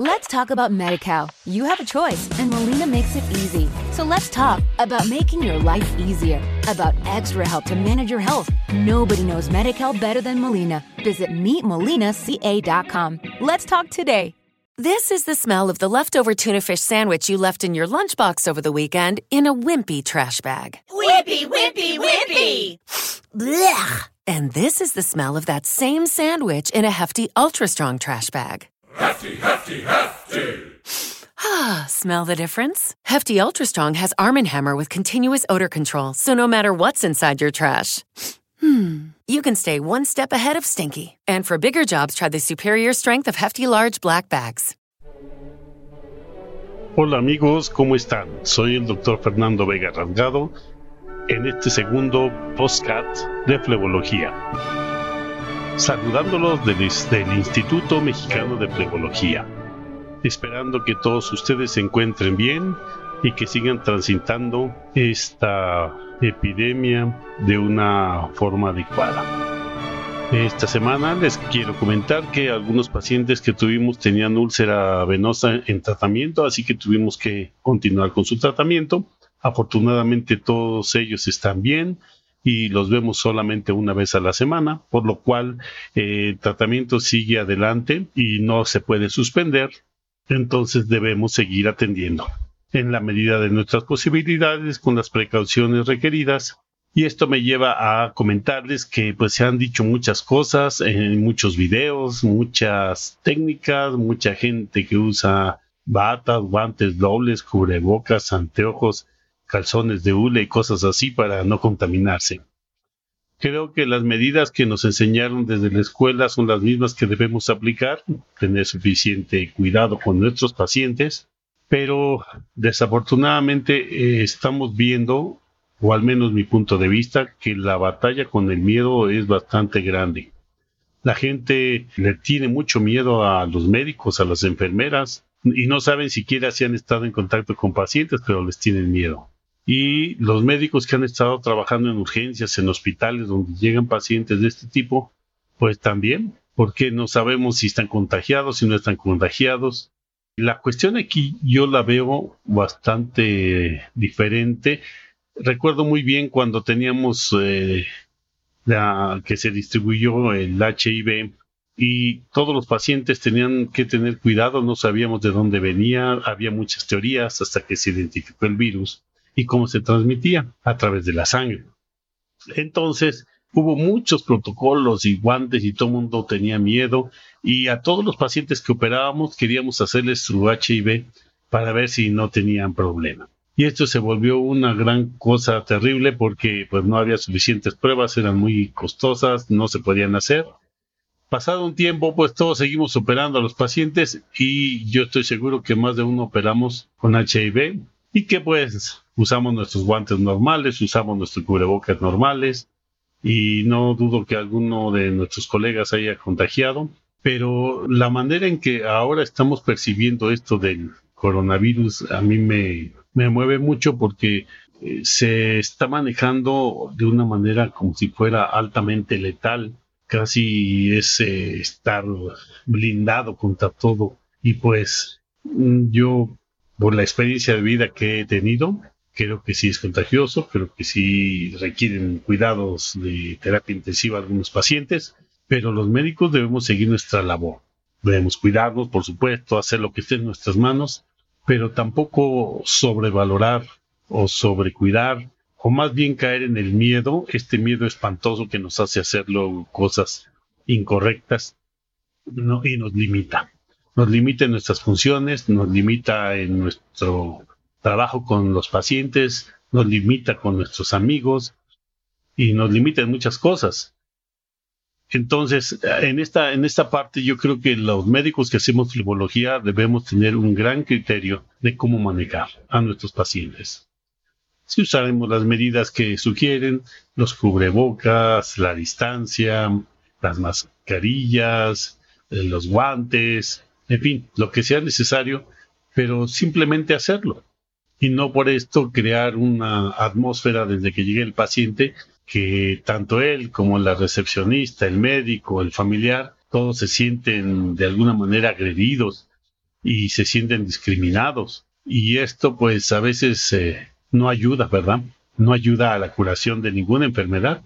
Let's talk about MediCal. You have a choice, and Molina makes it easy. So let's talk about making your life easier, about extra help to manage your health. Nobody knows MediCal better than Molina. Visit meetmolinaca.com. Let's talk today. This is the smell of the leftover tuna fish sandwich you left in your lunchbox over the weekend in a wimpy trash bag. Wimpy, wimpy, wimpy! Blech! And this is the smell of that same sandwich in a hefty, ultra strong trash bag. Hefty, hefty, hefty. Ah, smell the difference? Hefty Ultra Strong has Arm & Hammer with continuous odor control, so no matter what's inside your trash, hmm, you can stay one step ahead of stinky. And for bigger jobs, try the superior strength of Hefty Large Black Bags. Hola amigos, ¿cómo están? Soy el doctor Fernando Vega Rasgado en este segundo postcat de flebología. Saludándolos desde el Instituto Mexicano de Flebología, esperando que todos ustedes se encuentren bien y que sigan transitando esta epidemia de una forma adecuada. Esta semana les quiero comentar que algunos pacientes que tuvimos tenían úlcera venosa en tratamiento, así que tuvimos que continuar con su tratamiento. Afortunadamente todos ellos están bien y los vemos solamente una vez a la semana, por lo cual eh, el tratamiento sigue adelante y no se puede suspender, entonces debemos seguir atendiendo en la medida de nuestras posibilidades con las precauciones requeridas. Y esto me lleva a comentarles que pues se han dicho muchas cosas en muchos videos, muchas técnicas, mucha gente que usa batas, guantes dobles, cubrebocas, anteojos, calzones de hule y cosas así para no contaminarse. Creo que las medidas que nos enseñaron desde la escuela son las mismas que debemos aplicar, tener suficiente cuidado con nuestros pacientes, pero desafortunadamente eh, estamos viendo, o al menos mi punto de vista, que la batalla con el miedo es bastante grande. La gente le tiene mucho miedo a los médicos, a las enfermeras, y no saben siquiera si han estado en contacto con pacientes, pero les tienen miedo. Y los médicos que han estado trabajando en urgencias, en hospitales donde llegan pacientes de este tipo, pues también, porque no sabemos si están contagiados, si no están contagiados. La cuestión aquí yo la veo bastante diferente. Recuerdo muy bien cuando teníamos eh, la, que se distribuyó el HIV y todos los pacientes tenían que tener cuidado, no sabíamos de dónde venía, había muchas teorías hasta que se identificó el virus y cómo se transmitía a través de la sangre. Entonces, hubo muchos protocolos y guantes y todo el mundo tenía miedo y a todos los pacientes que operábamos queríamos hacerles su HIV para ver si no tenían problema. Y esto se volvió una gran cosa terrible porque pues no había suficientes pruebas, eran muy costosas, no se podían hacer. Pasado un tiempo, pues todos seguimos operando a los pacientes y yo estoy seguro que más de uno operamos con HIV y que pues usamos nuestros guantes normales, usamos nuestros cubrebocas normales y no dudo que alguno de nuestros colegas haya contagiado, pero la manera en que ahora estamos percibiendo esto del coronavirus a mí me, me mueve mucho porque eh, se está manejando de una manera como si fuera altamente letal, casi es eh, estar blindado contra todo. Y pues mm, yo por la experiencia de vida que he tenido, creo que sí es contagioso, creo que sí requieren cuidados de terapia intensiva algunos pacientes, pero los médicos debemos seguir nuestra labor. Debemos cuidarnos, por supuesto, hacer lo que esté en nuestras manos, pero tampoco sobrevalorar o sobrecuidar, o más bien caer en el miedo, este miedo espantoso que nos hace hacerlo cosas incorrectas y nos limita nos limita en nuestras funciones, nos limita en nuestro trabajo con los pacientes, nos limita con nuestros amigos y nos limita en muchas cosas. Entonces, en esta, en esta parte yo creo que los médicos que hacemos flebología debemos tener un gran criterio de cómo manejar a nuestros pacientes. Si usaremos las medidas que sugieren, los cubrebocas, la distancia, las mascarillas, eh, los guantes, en fin, lo que sea necesario, pero simplemente hacerlo. Y no por esto crear una atmósfera desde que llegue el paciente que tanto él como la recepcionista, el médico, el familiar, todos se sienten de alguna manera agredidos y se sienten discriminados. Y esto pues a veces eh, no ayuda, ¿verdad? No ayuda a la curación de ninguna enfermedad.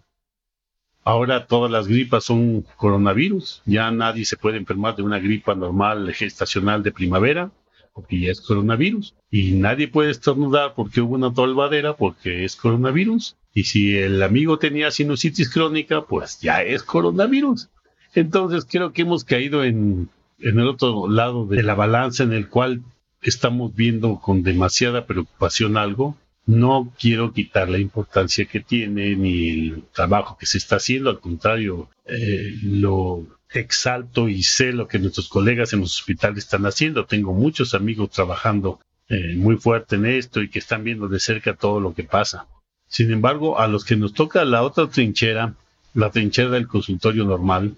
Ahora todas las gripas son coronavirus. Ya nadie se puede enfermar de una gripa normal gestacional de primavera porque ya es coronavirus. Y nadie puede estornudar porque hubo una tolvadera porque es coronavirus. Y si el amigo tenía sinusitis crónica, pues ya es coronavirus. Entonces creo que hemos caído en, en el otro lado de la balanza en el cual estamos viendo con demasiada preocupación algo. No quiero quitar la importancia que tiene ni el trabajo que se está haciendo, al contrario, eh, lo exalto y sé lo que nuestros colegas en los hospitales están haciendo. Tengo muchos amigos trabajando eh, muy fuerte en esto y que están viendo de cerca todo lo que pasa. Sin embargo, a los que nos toca la otra trinchera, la trinchera del consultorio normal,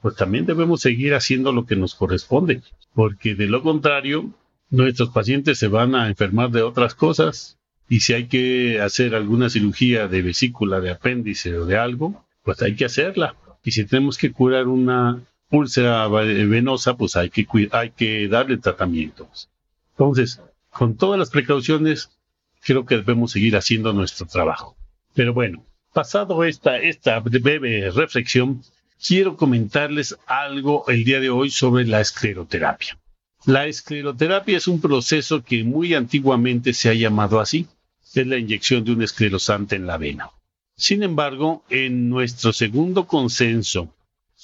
pues también debemos seguir haciendo lo que nos corresponde, porque de lo contrario, nuestros pacientes se van a enfermar de otras cosas y si hay que hacer alguna cirugía de vesícula, de apéndice o de algo, pues hay que hacerla y si tenemos que curar una úlcera venosa, pues hay que, hay que darle tratamientos. Entonces, con todas las precauciones, creo que debemos seguir haciendo nuestro trabajo. Pero bueno, pasado esta, esta breve reflexión, quiero comentarles algo el día de hoy sobre la escleroterapia. La escleroterapia es un proceso que muy antiguamente se ha llamado así. Es la inyección de un esclerosante en la vena. Sin embargo, en nuestro segundo consenso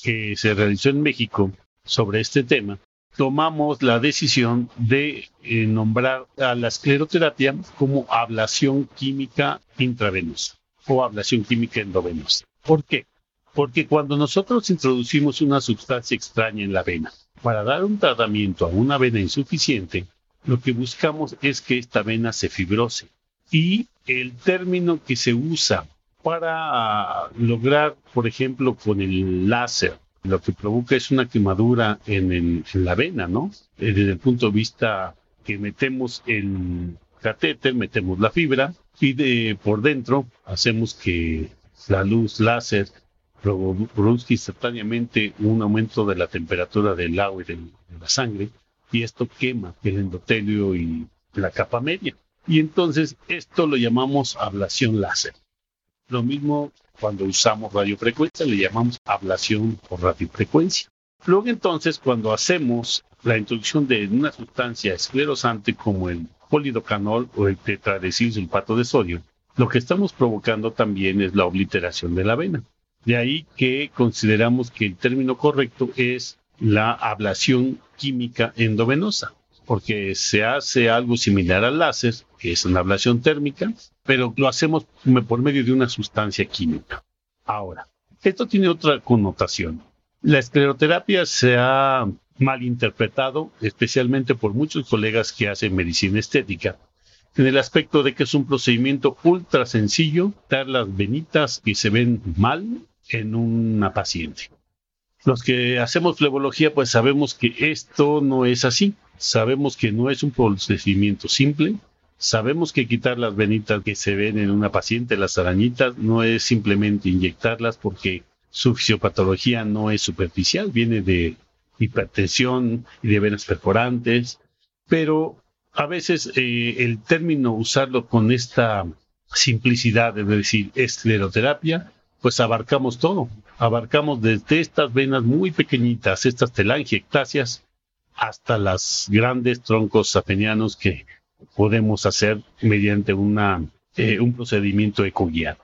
que se realizó en México sobre este tema, tomamos la decisión de eh, nombrar a la escleroterapia como ablación química intravenosa o ablación química endovenosa. ¿Por qué? Porque cuando nosotros introducimos una sustancia extraña en la vena para dar un tratamiento a una vena insuficiente, lo que buscamos es que esta vena se fibrose. Y el término que se usa para lograr, por ejemplo, con el láser, lo que provoca es una quemadura en, la vena, ¿no? Desde el punto de vista que metemos el catéter, metemos la fibra y de por dentro hacemos que la luz láser produzca instantáneamente un aumento de la temperatura del agua y de la sangre y esto quema el endotelio y la capa media. Y entonces esto lo llamamos ablación láser. Lo mismo cuando usamos radiofrecuencia, le llamamos ablación por radiofrecuencia. Luego entonces, cuando hacemos la introducción de una sustancia esclerosante como el polidocanol o el sulfato de sodio, lo que estamos provocando también es la obliteración de la vena. De ahí que consideramos que el término correcto es la ablación química endovenosa porque se hace algo similar al láser, que es una ablación térmica, pero lo hacemos por medio de una sustancia química. Ahora, esto tiene otra connotación. La escleroterapia se ha malinterpretado, especialmente por muchos colegas que hacen medicina estética, en el aspecto de que es un procedimiento ultra sencillo, dar las venitas que se ven mal en una paciente. Los que hacemos flebología, pues sabemos que esto no es así. Sabemos que no es un procedimiento simple. Sabemos que quitar las venitas que se ven en una paciente, las arañitas, no es simplemente inyectarlas porque su fisiopatología no es superficial, viene de hipertensión y de venas perforantes, pero a veces eh, el término usarlo con esta simplicidad de decir escleroterapia, pues abarcamos todo. Abarcamos desde estas venas muy pequeñitas, estas telangiectasias, hasta los grandes troncos safenianos que podemos hacer mediante eh, un procedimiento ecoguiado.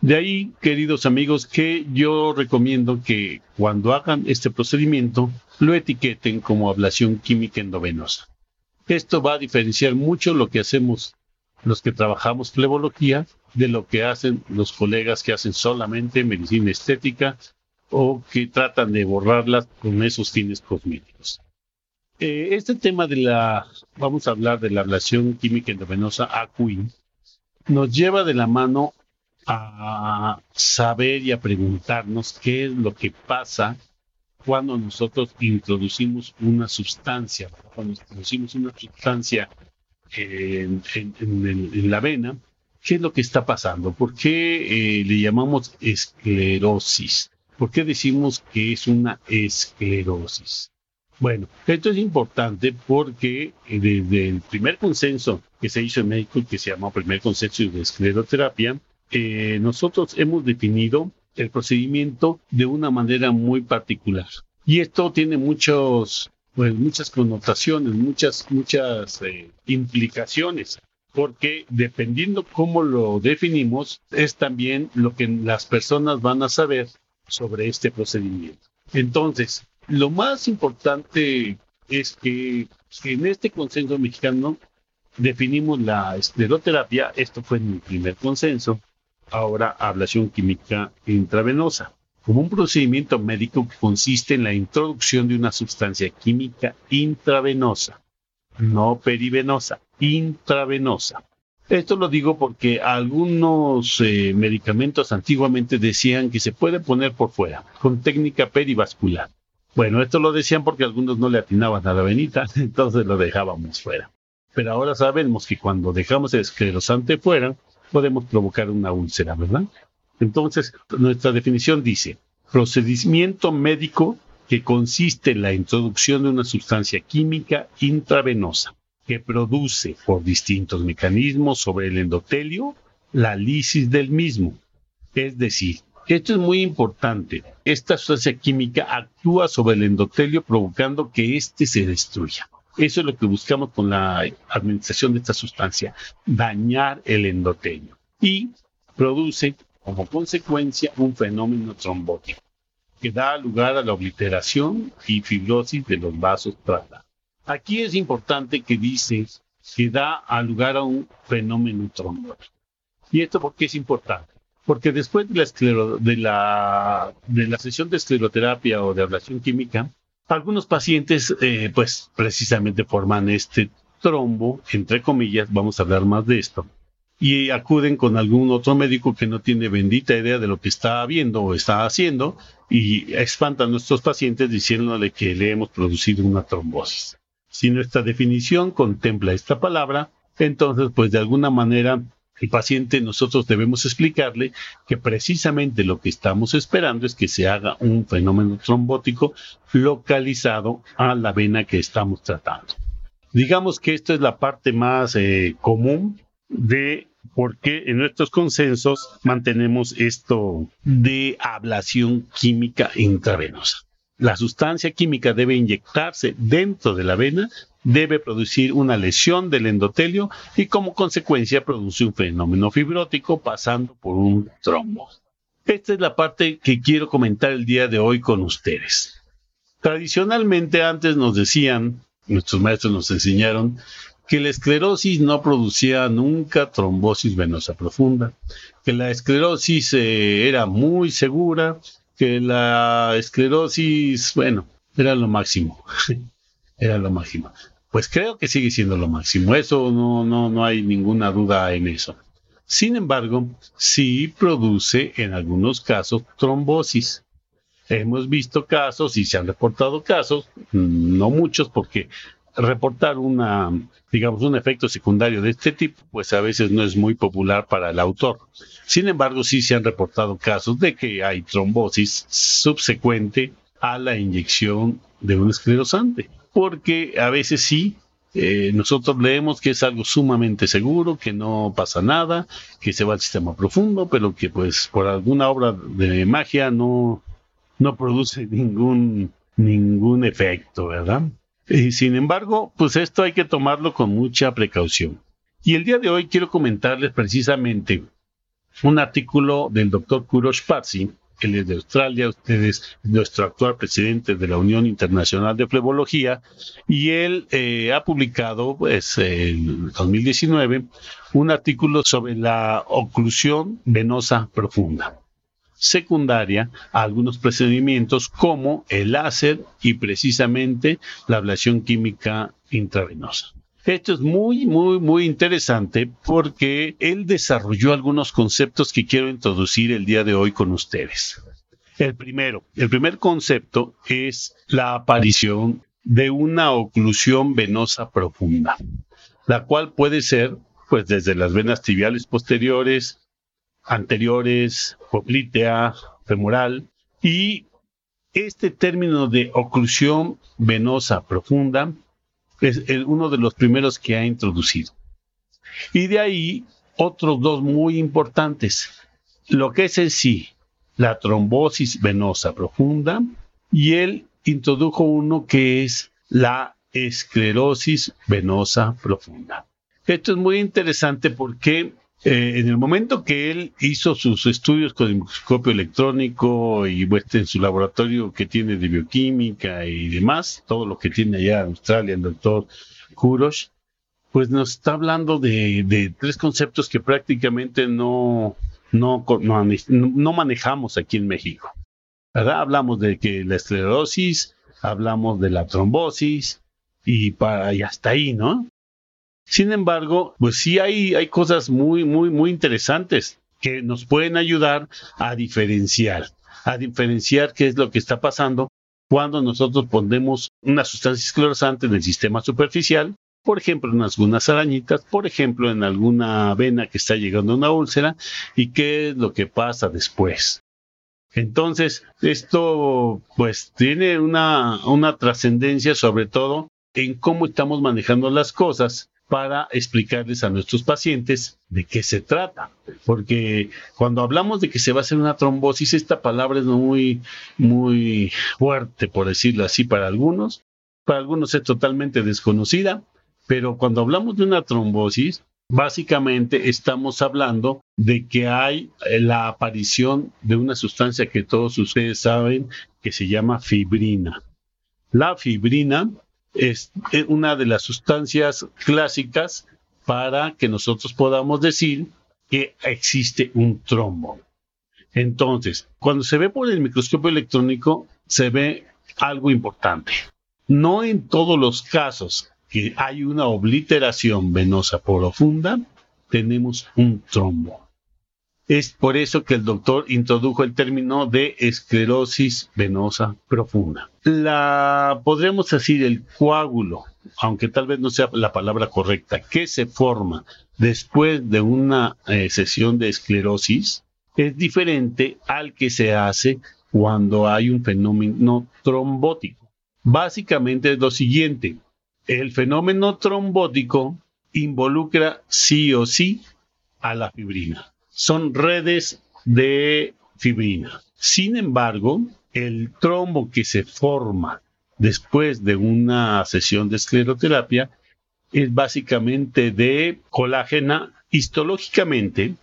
De ahí, queridos amigos, que yo recomiendo que cuando hagan este procedimiento lo etiqueten como ablación química endovenosa. Esto va a diferenciar mucho lo que hacemos los que trabajamos flebología de lo que hacen los colegas que hacen solamente medicina estética o que tratan de borrarlas con esos fines cosméticos. Eh, este tema de la, vamos a hablar de la ablación química endovenosa AQI, nos lleva de la mano a saber y a preguntarnos qué es lo que pasa cuando nosotros introducimos una sustancia, cuando introducimos una sustancia en, la vena, ¿qué es lo que está pasando? ¿Por qué eh, le llamamos esclerosis? ¿Por qué decimos que es una esclerosis? Bueno, esto es importante porque eh, desde el primer consenso que se hizo en México, que se llamó Primer Consenso de Escleroterapia, eh, nosotros hemos definido el procedimiento de una manera muy particular. Y esto tiene muchos, pues, muchas connotaciones, muchas, muchas eh, implicaciones, porque dependiendo cómo lo definimos, es también lo que las personas van a saber sobre este procedimiento. Entonces, lo más importante es que, en este consenso mexicano definimos la escleroterapia, esto fue el primer consenso, ahora ablación química intravenosa, como un procedimiento médico que consiste en la introducción de una sustancia química intravenosa, no perivenosa, intravenosa. Esto lo digo porque algunos eh, medicamentos antiguamente decían que se puede poner por fuera, con técnica perivascular. Bueno, esto lo decían porque algunos no le atinaban a la venita, entonces lo dejábamos fuera. Pero ahora sabemos que cuando dejamos el esclerosante fuera, podemos provocar una úlcera, ¿verdad? Entonces, nuestra definición dice, procedimiento médico que consiste en la introducción de una sustancia química intravenosa que produce por distintos mecanismos sobre el endotelio la lisis del mismo. Es decir, esto es muy importante. Esta sustancia química actúa sobre el endotelio provocando que éste se destruya. Eso es lo que buscamos con la administración de esta sustancia, dañar el endotelio. Y produce como consecuencia un fenómeno trombótico que da lugar a la obliteración y fibrosis de los vasos tratados. Aquí es importante que dice que da lugar a un fenómeno trombótico. ¿Y esto por qué es importante? Porque después de la, sesión de escleroterapia o de ablación química, algunos pacientes, eh, pues precisamente forman este trombo, entre comillas, vamos a hablar más de esto, y acuden con algún otro médico que no tiene bendita idea de lo que está viendo o está haciendo y espantan a nuestros pacientes diciéndole que le hemos producido una trombosis. Si nuestra definición contempla esta palabra, entonces pues de alguna manera el paciente nosotros debemos explicarle que precisamente lo que estamos esperando es que se haga un fenómeno trombótico localizado a la vena que estamos tratando. Digamos que esta es la parte más eh, común de por qué en nuestros consensos mantenemos esto de ablación química intravenosa. La sustancia química debe inyectarse dentro de la vena debe producir una lesión del endotelio y como consecuencia produce un fenómeno fibrótico pasando por un trombo. Esta es la parte que quiero comentar el día de hoy con ustedes. Tradicionalmente antes nos decían, nuestros maestros nos enseñaron, que la esclerosis no producía nunca trombosis venosa profunda, que la esclerosis eh, era muy segura, que la esclerosis, bueno, era lo máximo. era lo máximo. Pues creo que sigue siendo lo máximo. Eso no, no, no hay ninguna duda en eso. Sin embargo, sí produce en algunos casos trombosis. Hemos visto casos y se han reportado casos, no muchos porque reportar una, digamos, un efecto secundario de este tipo, pues a veces no es muy popular para el autor. Sin embargo, sí se han reportado casos de que hay trombosis subsecuente a la inyección de un esclerosante porque a veces sí, eh, nosotros leemos que es algo sumamente seguro, que no pasa nada, que se va al sistema profundo, pero que pues por alguna obra de magia no, no produce ningún, ningún efecto, ¿verdad? Y sin embargo, pues esto hay que tomarlo con mucha precaución. Y el día de hoy quiero comentarles precisamente un artículo del doctor Kurosh Parsi, él es de Australia, usted es nuestro actual presidente de la Unión Internacional de Flebología, y él eh, ha publicado, pues, en 2019, un artículo sobre la oclusión venosa profunda secundaria a algunos procedimientos como el láser y precisamente la ablación química intravenosa. Esto es muy, muy, muy interesante porque él desarrolló algunos conceptos que quiero introducir el día de hoy con ustedes. El primero, el primer concepto es la aparición de una oclusión venosa profunda, la cual puede ser pues desde las venas tibiales posteriores, anteriores, poplitea, femoral y Este término de oclusión venosa profunda es uno de los primeros que ha introducido. Y de ahí otros dos muy importantes. Lo que es en sí la trombosis venosa profunda y él introdujo uno que es la esclerosis venosa profunda. Esto es muy interesante porque eh, en el momento que él hizo sus estudios con el microscopio electrónico y en su laboratorio que tiene de bioquímica y demás, todo lo que tiene allá en Australia el doctor Kurosh, pues nos está hablando de, tres conceptos que prácticamente no, no, no, manejamos aquí en México. ¿verdad? Hablamos de que la esclerosis, hablamos de la trombosis y, para, y hasta ahí, ¿no? Sin embargo, pues sí hay, hay cosas muy, muy, muy interesantes que nos pueden ayudar a diferenciar, a diferenciar qué es lo que está pasando cuando nosotros ponemos una sustancia esclerosante en el sistema superficial por ejemplo, en algunas arañitas, por ejemplo, en alguna vena que está llegando a una úlcera y qué es lo que pasa después. Entonces, esto pues tiene una, una trascendencia sobre todo en cómo estamos manejando las cosas para explicarles a nuestros pacientes de qué se trata. Porque cuando hablamos de que se va a hacer una trombosis, esta palabra es muy, muy fuerte, por decirlo así, para algunos. Para algunos es totalmente desconocida, pero cuando hablamos de una trombosis, básicamente estamos hablando de que hay eh, la aparición de una sustancia que todos ustedes saben que se llama fibrina. La fibrina es una de las sustancias clásicas para que nosotros podamos decir que existe un trombo. Entonces, cuando se ve por el microscopio electrónico, se ve algo importante. No en todos los casos que hay una obliteración venosa profunda, tenemos un trombo. Es por eso que el doctor introdujo el término de esclerosis venosa profunda. La podremos decir el coágulo, aunque tal vez no sea la palabra correcta, que se forma después de una eh, sesión de esclerosis es diferente al que se hace cuando hay un fenómeno trombótico. Básicamente es lo siguiente, el fenómeno trombótico involucra sí o sí a la fibrina. Son redes de fibrina. Sin embargo, el trombo que se forma después de una sesión de escleroterapia es básicamente de colágena. Histológicamente,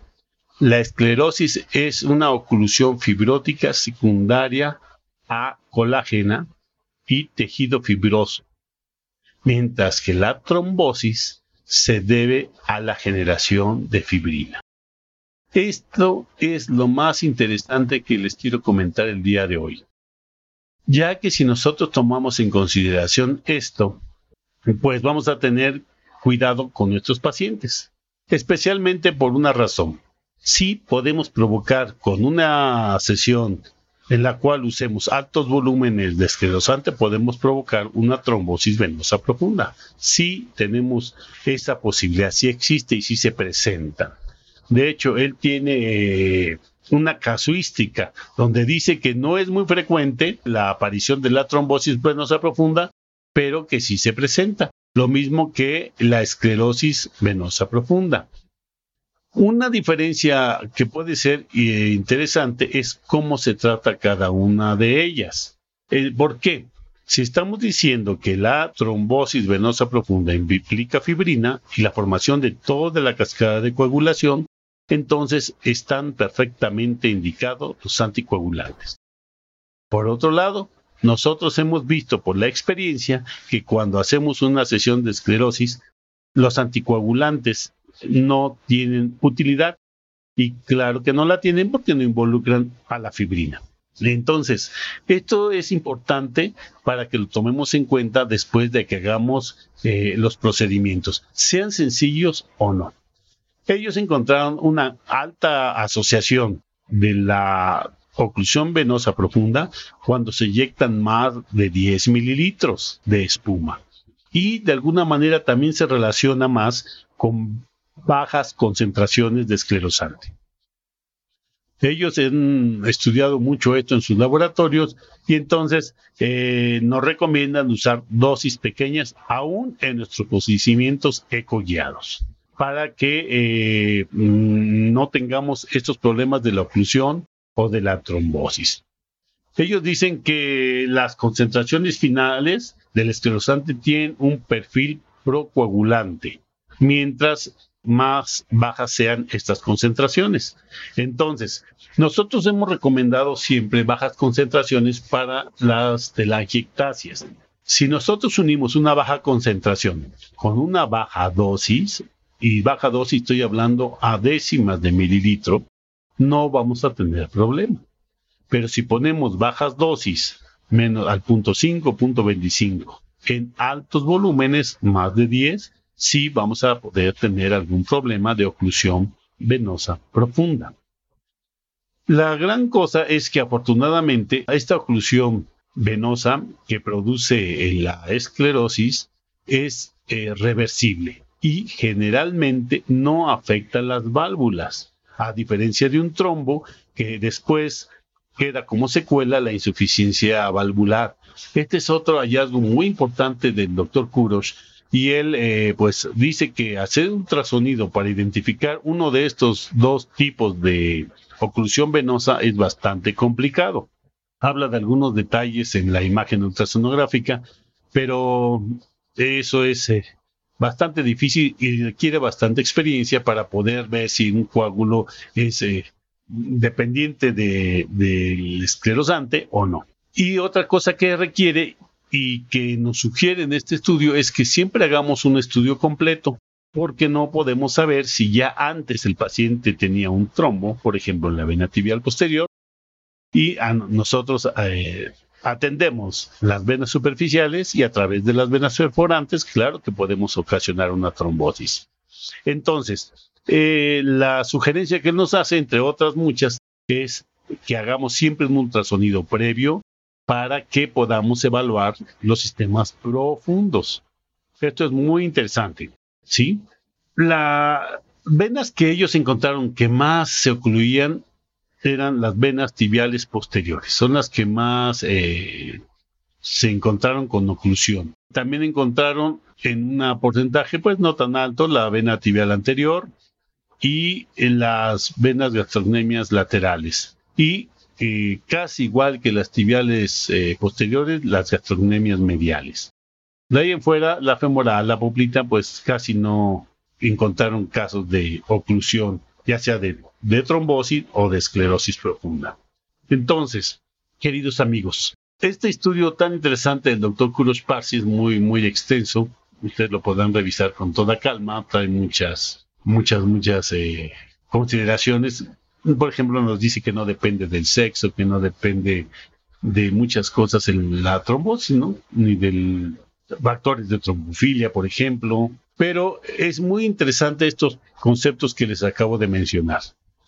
la esclerosis es una oclusión fibrótica secundaria a colágena y tejido fibroso mientras que la trombosis se debe a la generación de fibrina. Esto es lo más interesante que les quiero comentar el día de hoy, ya que si nosotros tomamos en consideración esto, pues vamos a tener cuidado con nuestros pacientes, especialmente por una razón. Si podemos provocar con una sesión en la cual usemos altos volúmenes de esclerosante, podemos provocar una trombosis venosa profunda. Si tenemos esa posibilidad, si existe y si se presenta. De hecho, él tiene eh, una casuística donde dice que no es muy frecuente la aparición de la trombosis venosa profunda, pero que sí se presenta. Lo mismo que la esclerosis venosa profunda. Una diferencia que puede ser eh, interesante es cómo se trata cada una de ellas. ¿Por qué? Si estamos diciendo que la trombosis venosa profunda implica fibrina y la formación de toda la cascada de coagulación, entonces están perfectamente indicados los anticoagulantes. Por otro lado, nosotros hemos visto por la experiencia que cuando hacemos una sesión de esclerosis, los anticoagulantes no tienen utilidad. Y claro que no la tienen porque no involucran a la fibrina. Entonces, esto es importante para que lo tomemos en cuenta después de que hagamos eh, los procedimientos, sean sencillos o no. Ellos encontraron una alta asociación de la oclusión venosa profunda cuando se inyectan más de 10 mililitros de espuma. Y de alguna manera también se relaciona más con bajas concentraciones de esclerosante. Ellos han estudiado mucho esto en sus laboratorios y entonces eh, nos recomiendan usar dosis pequeñas aún en nuestros procedimientos ecoguiados para que eh, mm, no tengamos estos problemas de la oclusión o de la trombosis. Ellos dicen que las concentraciones finales del esclerosante tienen un perfil procoagulante, mientras más bajas sean estas concentraciones. Entonces, nosotros hemos recomendado siempre bajas concentraciones para las telangiectasias. Si nosotros unimos una baja concentración con una baja dosis, y baja dosis estoy hablando a décimas de mililitro, no vamos a tener problema. Pero si ponemos bajas dosis, menos al punto 5, punto 25, en altos volúmenes, más de 10, sí vamos a poder tener algún problema de oclusión venosa profunda. La gran cosa es que afortunadamente esta oclusión venosa que produce la esclerosis es eh, reversible y generalmente no afecta las válvulas, a diferencia de un trombo que después queda como secuela la insuficiencia valvular. Este es otro hallazgo muy importante del doctor Kurosh y él eh, pues dice que hacer un ultrasonido para identificar uno de estos dos tipos de oclusión venosa es bastante complicado. Habla de algunos detalles en la imagen ultrasonográfica, pero eso es eh, bastante difícil y requiere bastante experiencia para poder ver si un coágulo es eh, dependiente del esclerosante o no. Y otra cosa que requiere y que nos sugiere en este estudio es que siempre hagamos un estudio completo, porque no podemos saber si ya antes el paciente tenía un trombo, por ejemplo, en la vena tibial posterior, y a nosotros eh, atendemos las venas superficiales y a través de las venas perforantes, claro que podemos ocasionar una trombosis. Entonces, eh, la sugerencia que nos hace, entre otras muchas, es que hagamos siempre un ultrasonido previo para que podamos evaluar los sistemas profundos. Esto es muy interesante, ¿sí? Las venas que ellos encontraron que más se ocluían eran las venas tibiales posteriores, son las que más eh, se encontraron con oclusión. También encontraron en un porcentaje, pues no tan alto, la vena tibial anterior y en las venas gastrocnemias laterales. Y eh, casi igual que las tibiales eh, posteriores, las gastrocnemias mediales. De ahí en fuera, la femoral, la poplita, pues casi no encontraron casos de oclusión, ya sea de, trombosis o de esclerosis profunda. Entonces, queridos amigos, este estudio tan interesante del doctor Kurosh Parsi es muy, muy extenso. Ustedes lo podrán revisar con toda calma. Trae muchas, muchas, muchas eh, consideraciones por ejemplo, nos dice que no depende del sexo, que no depende de muchas cosas en la trombosis, ¿no? Ni de factores de trombofilia, por ejemplo. Pero es muy interesante estos conceptos que les acabo de mencionar.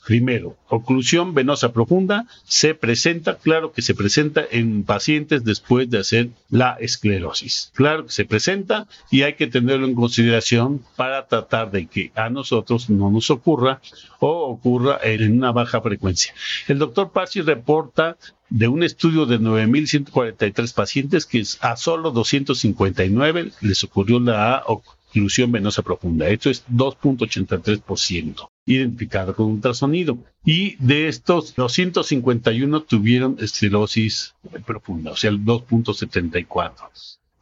Primero, oclusión venosa profunda se presenta, claro que se presenta en pacientes después de hacer la esclerosis. Claro que se presenta y hay que tenerlo en consideración para tratar de que a nosotros no nos ocurra o ocurra en una baja frecuencia. El doctor Parsi reporta de un estudio de 9.143 pacientes que a solo 259 les ocurrió la oclusión venosa profunda. Esto es 2.83% identificado con ultrasonido. Y de estos, 251 tuvieron esclerosis profunda, o sea, el 2.74.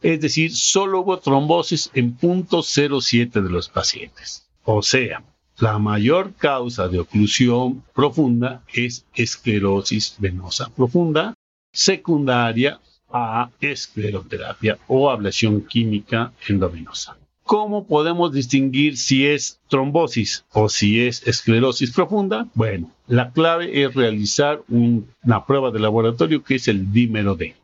Es decir, solo hubo trombosis en 0.07 de los pacientes. O sea, la mayor causa de oclusión profunda es esclerosis venosa profunda, secundaria a escleroterapia o ablación química endovenosa. ¿Cómo podemos distinguir si es trombosis o si es esclerosis profunda? Bueno, la clave es realizar una prueba de laboratorio que es el dímero D.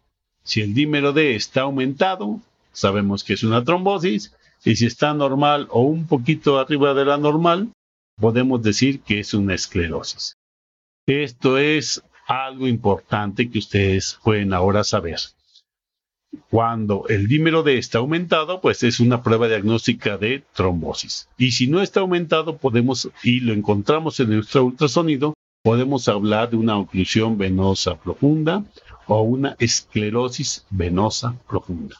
Si el dímero D está aumentado, sabemos que es una trombosis, y si está normal o un poquito arriba de la normal, podemos decir que es una esclerosis. Esto es algo importante que ustedes pueden ahora saber. Cuando el dímero D está aumentado, pues es una prueba diagnóstica de trombosis. Y si no está aumentado, podemos, y lo encontramos en nuestro ultrasonido, podemos hablar de una oclusión venosa profunda o una esclerosis venosa profunda.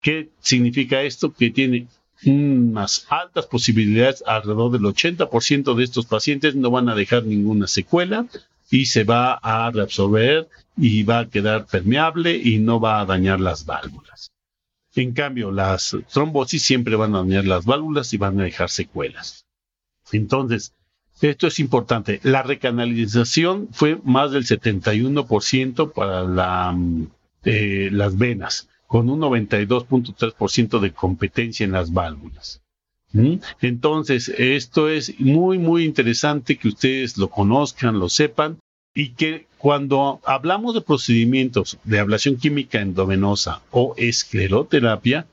¿Qué significa esto? Que tiene unas altas posibilidades, alrededor del 80% de estos pacientes no van a dejar ninguna secuela y se va a reabsorber y va a quedar permeable y no va a dañar las válvulas. En cambio, las trombosis siempre van a dañar las válvulas y van a dejar secuelas. Entonces, esto es importante. La recanalización fue más del 71% para la, eh, las venas, con un 92.3% de competencia en las válvulas. ¿Mm? Entonces, esto es muy, muy interesante que ustedes lo conozcan, lo sepan y que cuando hablamos de procedimientos de ablación química endovenosa o escleroterapia,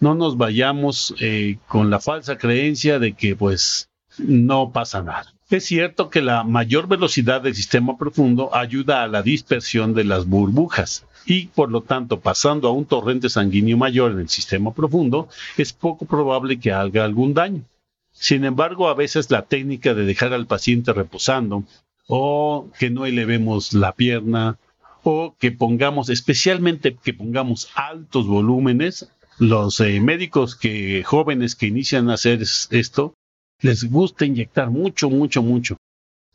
no nos vayamos eh, con la falsa creencia de que pues no pasa nada. Es cierto que la mayor velocidad del sistema profundo ayuda a la dispersión de las burbujas y por lo tanto pasando a un torrente sanguíneo mayor en el sistema profundo es poco probable que haga algún daño. Sin embargo, a veces la técnica de dejar al paciente reposando o que no elevemos la pierna o que pongamos, especialmente que pongamos altos volúmenes, los eh, médicos que jóvenes que inician a hacer esto les gusta inyectar mucho, mucho, mucho.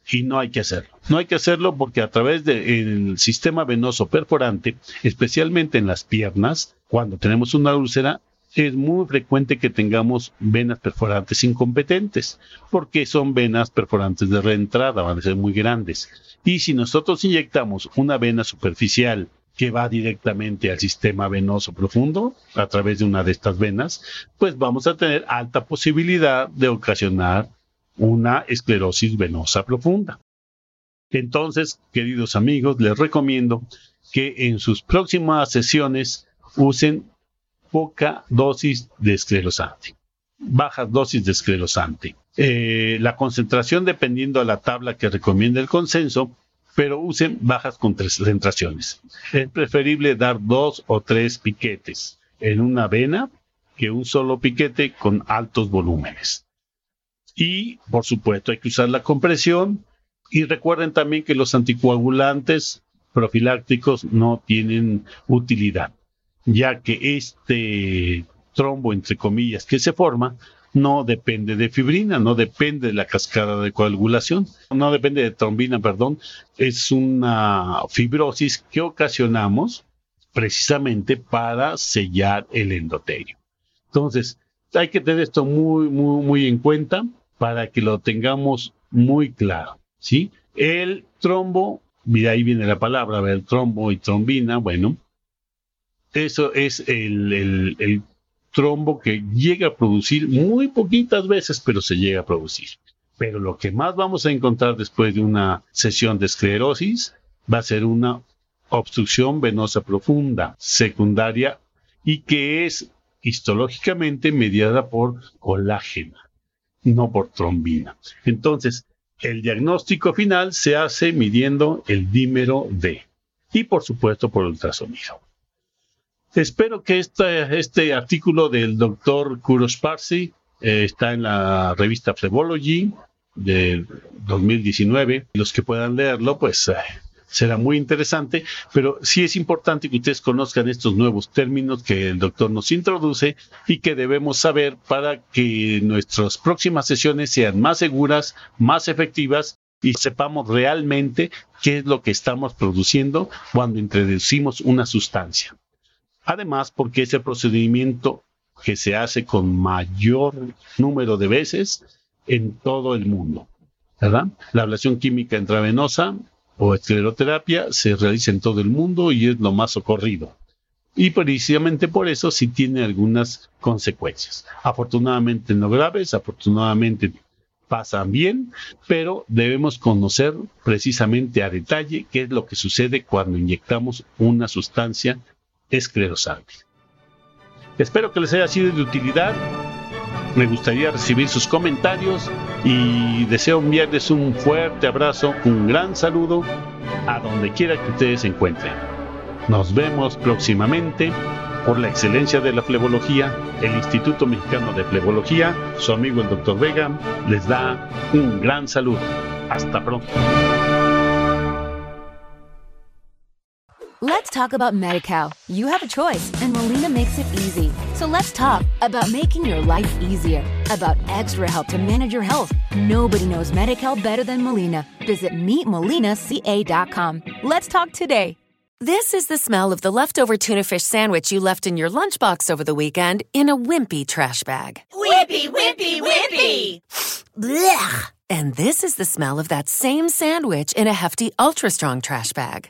Y no hay que hacerlo. No hay que hacerlo porque a través del sistema venoso perforante, especialmente en las piernas, cuando tenemos una úlcera, es muy frecuente que tengamos venas perforantes incompetentes, porque son venas perforantes de reentrada, van a ser muy grandes. Y si nosotros inyectamos una vena superficial que va directamente al sistema venoso profundo a través de una de estas venas, pues vamos a tener alta posibilidad de ocasionar una esclerosis venosa profunda. Entonces, queridos amigos, les recomiendo que en sus próximas sesiones usen poca dosis de esclerosante, bajas dosis de esclerosante. Eh, la concentración dependiendo de la tabla que recomienda el consenso pero usen bajas concentraciones. Es preferible dar dos o tres piquetes en una vena que un solo piquete con altos volúmenes. Y, por supuesto, hay que usar la compresión. Y recuerden también que los anticoagulantes profilácticos no tienen utilidad, ya que este trombo, entre comillas, que se forma, no depende de fibrina, no depende de la cascada de coagulación, no depende de trombina, perdón, es una fibrosis que ocasionamos precisamente para sellar el endotelio. Entonces, hay que tener esto muy, muy, muy en cuenta para que lo tengamos muy claro, ¿sí? El trombo, mira, ahí viene la palabra, el trombo y trombina, bueno, eso es el, el, el trombo que llega a producir muy poquitas veces, pero se llega a producir. Pero lo que más vamos a encontrar después de una sesión de esclerosis va a ser una obstrucción venosa profunda, secundaria, y que es histológicamente mediada por colágeno, no por trombina. Entonces, el diagnóstico final se hace midiendo el dímero D y por supuesto por ultrasonido. Espero que este artículo del doctor Kuros Parsi eh, está en la revista Flebology de 2019. Los que puedan leerlo, pues eh, será muy interesante, pero sí es importante que ustedes conozcan estos nuevos términos que el doctor nos introduce y que debemos saber para que nuestras próximas sesiones sean más seguras, más efectivas y sepamos realmente qué es lo que estamos produciendo cuando introducimos una sustancia. Además, porque ese procedimiento que se hace con mayor número de veces en todo el mundo. La ablación química intravenosa o escleroterapia se realiza en todo el mundo y es lo más socorrido. Y precisamente por eso sí tiene algunas consecuencias. Afortunadamente no graves, afortunadamente pasan bien, pero debemos conocer precisamente a detalle qué es lo que sucede cuando inyectamos una sustancia esclerosante. Espero que les haya sido de utilidad. Me gustaría recibir sus comentarios y deseo enviarles un fuerte abrazo, un gran saludo a donde quiera que ustedes se encuentren. Nos vemos próximamente. Por la excelencia de la flebología, el Instituto Mexicano de Flebología, su amigo el Dr. Vega, les da un gran saludo. Hasta pronto. Let's talk about MediCal. You have a choice, and Molina makes it easy. So let's talk about making your life easier, about extra help to manage your health. Nobody knows MediCal better than Molina. Visit meetmolinaca.com. Let's talk today. This is the smell of the leftover tuna fish sandwich you left in your lunchbox over the weekend in a wimpy trash bag. Wimpy, wimpy, wimpy! Blech! And this is the smell of that same sandwich in a hefty, ultra strong trash bag.